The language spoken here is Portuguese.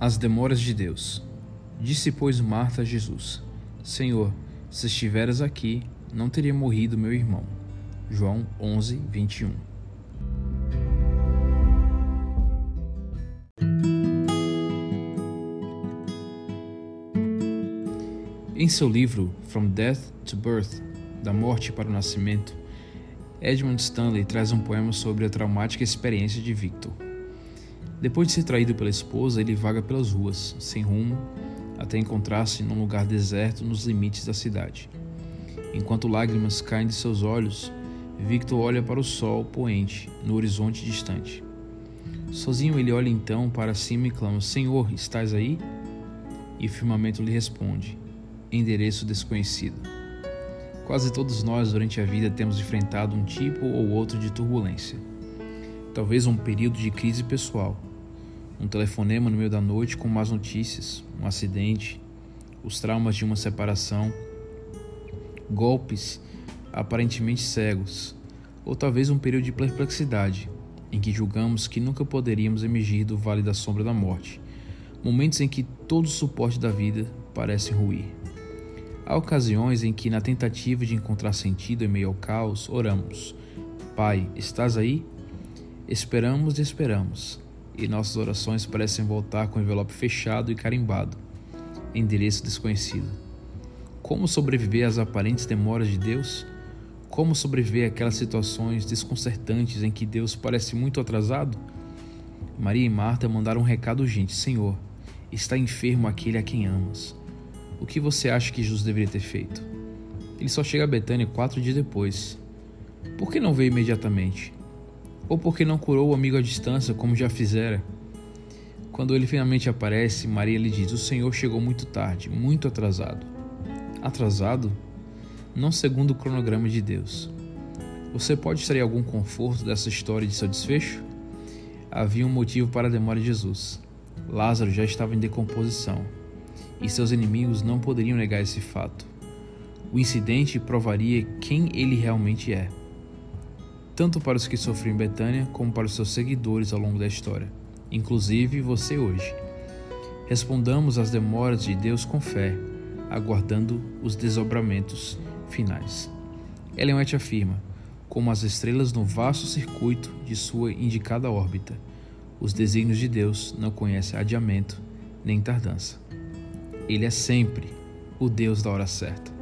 As demoras de Deus. Disse, pois, Marta a Jesus: Senhor, se estiveras aqui, não teria morrido meu irmão. João 11, 21. Em seu livro From Death to Birth Da Morte para o Nascimento, Edmund Stanley traz um poema sobre a traumática experiência de Victor. Depois de ser traído pela esposa, ele vaga pelas ruas, sem rumo, até encontrar-se num lugar deserto nos limites da cidade. Enquanto lágrimas caem de seus olhos, Victor olha para o sol poente no horizonte distante. Sozinho ele olha então para cima e clama: Senhor, estás aí? E o firmamento lhe responde: Endereço desconhecido. Quase todos nós durante a vida temos enfrentado um tipo ou outro de turbulência. Talvez um período de crise pessoal, um telefonema no meio da noite com más notícias, um acidente, os traumas de uma separação, golpes aparentemente cegos, ou talvez um período de perplexidade, em que julgamos que nunca poderíamos emergir do vale da sombra da morte, momentos em que todo o suporte da vida parece ruir. Há ocasiões em que, na tentativa de encontrar sentido em meio ao caos, oramos: Pai, estás aí? Esperamos e esperamos, e nossas orações parecem voltar com o envelope fechado e carimbado, endereço desconhecido. Como sobreviver às aparentes demoras de Deus? Como sobreviver àquelas situações desconcertantes em que Deus parece muito atrasado? Maria e Marta mandaram um recado urgente: Senhor, está enfermo aquele a quem amas. O que você acha que Jesus deveria ter feito? Ele só chega a Betânia quatro dias depois. Por que não veio imediatamente? Ou porque não curou o amigo à distância, como já fizera. Quando ele finalmente aparece, Maria lhe diz: O Senhor chegou muito tarde, muito atrasado. Atrasado? Não segundo o cronograma de Deus. Você pode extrair algum conforto dessa história de seu desfecho? Havia um motivo para a demora de Jesus. Lázaro já estava em decomposição, e seus inimigos não poderiam negar esse fato. O incidente provaria quem ele realmente é tanto para os que sofreram em Betânia como para os seus seguidores ao longo da história, inclusive você hoje. Respondamos às demoras de Deus com fé, aguardando os desdobramentos finais. Ellen White afirma: como as estrelas no vasto circuito de sua indicada órbita, os desígnios de Deus não conhecem adiamento nem tardança. Ele é sempre o Deus da hora certa.